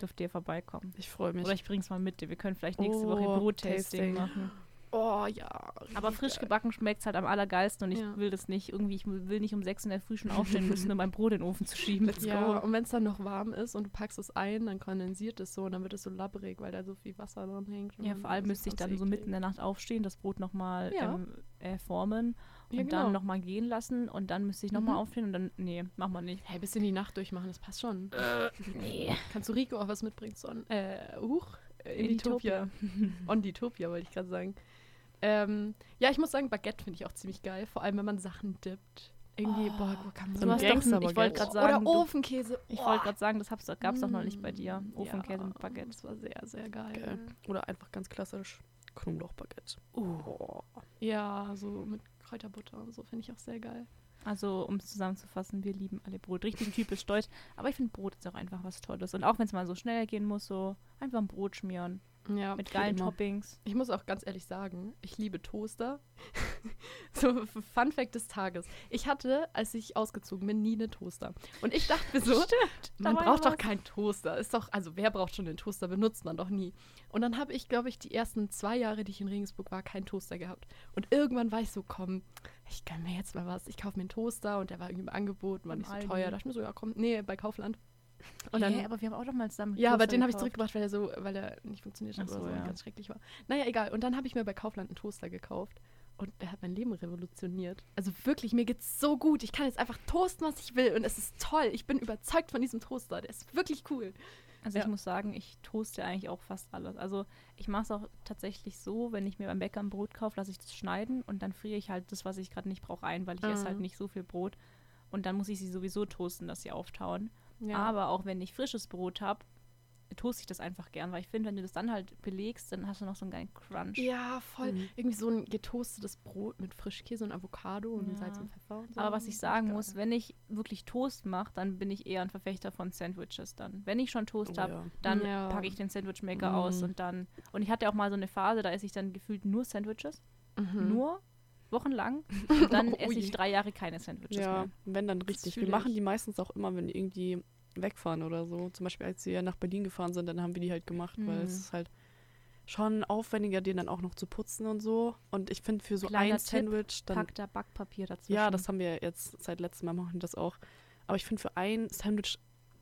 dürft ihr vorbeikommen. Ich freue mich. Oder ich bring's mal mit. Wir können vielleicht nächste Woche Oh, Brottasting Tasting. machen. Oh ja. Aber frisch geil. gebacken schmeckt es halt am allergeilsten und ich Ja. will das nicht. Irgendwie, ich will nicht um sechs in der Früh schon aufstehen müssen, um mein Brot in den Ofen zu schieben. Let's Ja, go. und wenn es dann noch warm ist und du packst es ein, dann kondensiert es so und dann wird es so labbrig, weil da so viel Wasser dran hängt. Ja, vor allem müsste ich dann so mitten in der Nacht aufstehen, das Brot nochmal Ja. ähm, äh, formen und Ja, genau. dann nochmal gehen lassen und dann müsste ich nochmal Mhm. aufstehen und dann, nee, mach mal nicht. Hey, bis in die Nacht durchmachen, das passt schon. Nee. Kannst du Rico auch was mitbringen? Son äh, huch, äh, in Inditopia. Utopia. On Utopia, wollte ich gerade sagen. Ähm, ja, ich muss sagen, Baguette finde ich auch ziemlich geil, vor allem wenn man Sachen dippt. Irgendwie, Oh, boah, so Du ein hast doch, ein- ich Gangster-Baguette. wollte gerade sagen, Oder du, Ofenkäse. ich Oh. wollte gerade sagen, das gab es doch noch nicht bei dir. Mm, Ofenkäse ja, mit Baguette. Das war sehr, sehr geil. Geil. Oder einfach ganz klassisch Knoblauchbaguette. Oh. Ja, so mit Kräuterbutter und so finde ich auch sehr geil. Also, um es zusammenzufassen, wir lieben alle Brot. Richtig typisch deutsch. Aber ich finde, Brot ist auch einfach was Tolles. Und auch wenn es mal so schnell gehen muss, so einfach ein Brot schmieren. Ja, Mit geilen immer. Toppings. Ich muss auch ganz ehrlich sagen, ich liebe Toaster. so, Fun Fact des Tages. Ich hatte, als ich ausgezogen bin, nie einen Toaster. Und ich dachte mir so, Stimmt. man braucht doch keinen Toaster. Ist doch, also wer braucht schon den Toaster? Benutzt man doch nie. Und dann habe ich, glaube ich, die ersten zwei Jahre, die ich in Regensburg war, keinen Toaster gehabt. Und irgendwann war ich so, komm, ich gönn mir jetzt mal was. Ich kaufe mir einen Toaster und der war irgendwie im Angebot, war nicht so teuer. Da dachte ich mir so, ja komm, nee, bei Kaufland. Und dann, dann, aber wir haben auch doch mal zusammen ja, aber Toaster den habe ich zurückgebracht, weil er so, weil er nicht funktioniert hat Ach oder so, so ja. ganz schrecklich war. Naja, egal. Und dann habe ich mir bei Kaufland einen Toaster gekauft. Und der hat mein Leben revolutioniert. Also wirklich, mir geht's so gut. Ich kann jetzt einfach toasten, was ich will. Und es ist toll. Ich bin überzeugt von diesem Toaster. Der ist wirklich cool. Also Ja. ich muss sagen, ich toaste eigentlich auch fast alles. Also ich mache es auch tatsächlich so, wenn ich mir beim Bäcker ein Brot kaufe, lasse ich das schneiden und dann friere ich halt das, was ich gerade nicht brauche, ein, weil ich esse Mhm. halt nicht so viel Brot. Und dann muss ich sie sowieso toasten, dass sie auftauen. Ja. Aber auch wenn ich frisches Brot habe, toaste ich das einfach gern, weil ich finde, wenn du das dann halt belegst, dann hast du noch so einen geilen Crunch. ja, voll. Mhm. Irgendwie so ein getoastetes Brot mit Frischkäse und Avocado und Ja. Salz und Pfeffer. Und so. Aber was ich sagen muss, wenn ich wirklich Toast mache, dann bin ich eher ein Verfechter von Sandwiches dann. Wenn ich schon Toast Oh habe, ja. dann Ja. packe ich den Sandwichmaker Mm. aus und dann. Und ich hatte auch mal so eine Phase, da esse ich dann gefühlt nur Sandwiches. Mhm. Nur wochenlang. Und dann Oh esse ich drei Jahre keine Sandwiches Ja, mehr. wenn dann richtig. Wir machen die meistens auch immer, wenn die irgendwie wegfahren oder so. Zum Beispiel, als wir nach Berlin gefahren sind, dann haben wir die halt gemacht, weil Mhm. es ist halt schon aufwendiger, den dann auch noch zu putzen und so. Und ich finde für so Kleiner ein Tipp, Sandwich dann. Pack da Backpapier dazwischen. Ja, das haben wir jetzt seit letztem Mal machen wir das auch. Aber ich finde für ein Sandwich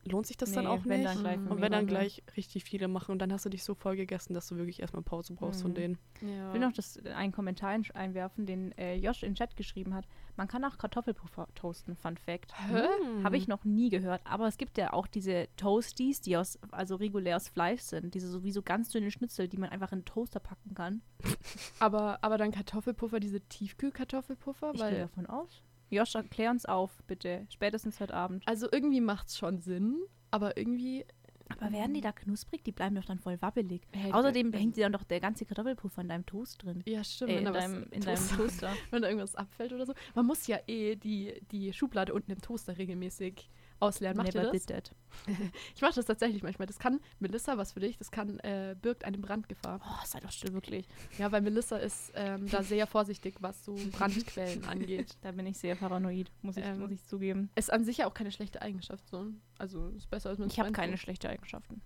lohnt sich das dann Nee, auch wenn nicht. dann gleich von und wenn dann mehreren. gleich richtig viele machen und dann hast du dich so voll gegessen, dass du wirklich erstmal Pause brauchst von Mhm. denen. Ja. Ich will noch das, einen Kommentar ein- einwerfen, den äh, Josh in den Chat geschrieben hat. Man kann auch Kartoffelpuffer toasten, Fun Fact. Hä? Habe ich noch nie gehört, aber es gibt ja auch diese Toasties, die aus, also regulär aus Fleisch sind. Diese sowieso ganz dünne Schnitzel, die man einfach in den Toaster packen kann. Aber, aber dann Kartoffelpuffer, diese Tiefkühlkartoffelpuffer, Ich gehe weil davon aus. Josh, erklär uns auf, bitte. Spätestens heute Abend. also irgendwie macht's schon Sinn, aber irgendwie Aber werden die da knusprig? Die bleiben doch dann voll wabbelig. Hey, Außerdem hängt dir dann doch der ganze Kartoffelpuffer in deinem Toast drin. ja stimmt, Äh, in, deinem, in deinem Toaster- Toaster. wenn da irgendwas abfällt oder so. Man muss ja eh die, die Schublade unten im Toaster regelmäßig ausleeren. Macht Never ihr das? Ich mache das tatsächlich manchmal. Das kann, Melissa, was für dich, das kann, äh, birgt eine Brandgefahr. Oh, sei doch still, wirklich. Ja, weil Melissa ist ähm, da sehr vorsichtig, was so Brandquellen angeht. Da bin ich sehr paranoid, muss ich, Ähm, muss ich zugeben. Ist an sich ja auch keine schlechte Eigenschaft. So. Also ist besser als mit Ich habe keine schlechten Eigenschaften.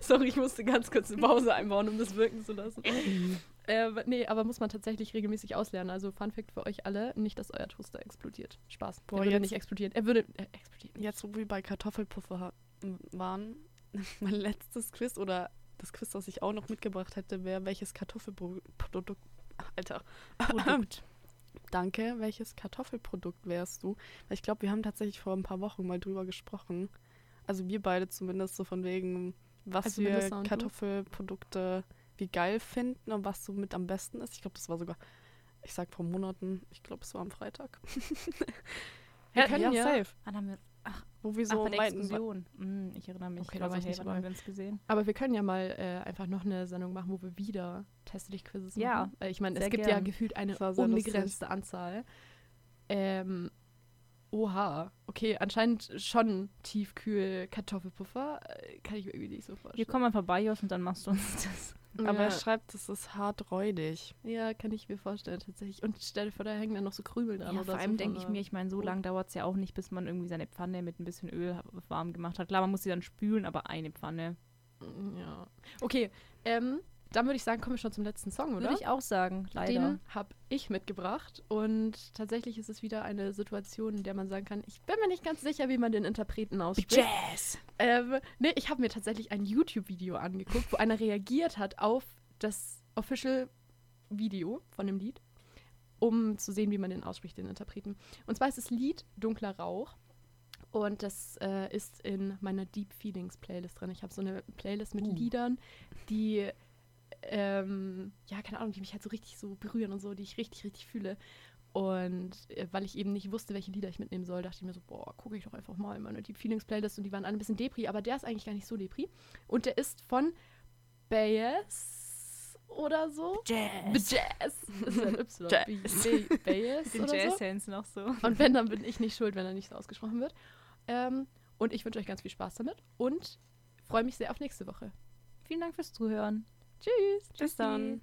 Sorry, ich musste ganz kurz eine Pause einbauen, um das wirken zu lassen. Äh, nee, aber muss man tatsächlich regelmäßig auslernen. Also Fun Fact für euch alle, nicht, dass euer Toaster explodiert. Spaß. Boah, er würde jetzt- nicht explodieren. Er würde äh, explodieren. Jetzt, wo wir bei Kartoffelpuffer waren, mein letztes Quiz oder das Quiz, das ich auch noch mitgebracht hätte, wäre, welches Kartoffelprodukt. Alter. Produkt. Danke, welches Kartoffelprodukt wärst du? Weil ich glaube, wir haben tatsächlich vor ein paar Wochen mal drüber gesprochen. Also wir beide zumindest so von wegen, was Also wir Melissa und du? Kartoffelprodukte wie geil finden und was so mit am besten ist. Ich glaube, das war sogar, ich sag vor Monaten, ich glaube, es war am Freitag. Wir können ja- safe. Haben wir, Wo wir ach, so bei der meinten. Hm, ich erinnere mich. Okay, ich da war ich nicht dabei. haben wir uns gesehen? Aber wir können ja mal äh, einfach noch eine Sendung machen, wo wir wieder Teste dich Quizzes machen. Ja, Weil ich meine, es gibt ja gern. gefühlt eine unbegrenzte Anzahl. Ähm, oha. Okay, anscheinend schon tiefkühl Kartoffelpuffer. Äh, kann ich mir irgendwie nicht so vorstellen. Wir kommen mal vorbei, Jos, und dann machst du uns das. Aber ja, er schreibt, es ist hart räudig. ja, kann ich mir vorstellen, tatsächlich. Und stell dir vor, da hängen dann noch so Krümel dran Ja, oder vor so. allem von denke ich mir, ich meine, so Oh. lange dauert es ja auch nicht, bis man irgendwie seine Pfanne mit ein bisschen Öl warm gemacht hat. Klar, man muss sie dann spülen, aber eine Pfanne. Ja. Okay, ähm, dann würde ich sagen, kommen wir schon zum letzten Song, oder? Würde ich auch sagen, leider. Den habe ich mitgebracht und tatsächlich ist es wieder eine Situation, in der man sagen kann, ich bin mir nicht ganz sicher, wie man den Interpreten ausspricht. Jazz! Ähm, nee, ich habe mir tatsächlich ein YouTube-Video angeguckt, wo einer reagiert hat auf das Official-Video von dem Lied, um zu sehen, wie man den ausspricht, den Interpreten. Und zwar ist das Lied Dunkler Rauch. Und das äh, ist in meiner Deep Feelings Playlist drin. Ich habe so eine Playlist mit Uh. Liedern, die, ähm, ja, keine Ahnung, die mich halt so richtig so berühren und so, die ich richtig, richtig fühle. Und äh, weil ich eben nicht wusste, welche Lieder ich mitnehmen soll, dachte ich mir so, boah, gucke ich doch einfach mal in meine Deep Feelings Playlist und die waren alle ein bisschen Depri, aber der ist eigentlich gar nicht so Depri. Und der ist von Bayes oder so. Jazz! Jazz. Das ist ein Y. Jazz. Bayes Den oder so. Jazz-Hands noch so. Und wenn, dann bin ich nicht schuld, wenn er nicht so ausgesprochen wird. Ähm, und ich wünsche euch ganz viel Spaß damit und freue mich sehr auf nächste Woche. Vielen Dank fürs Zuhören. Tschüss. Bis dann.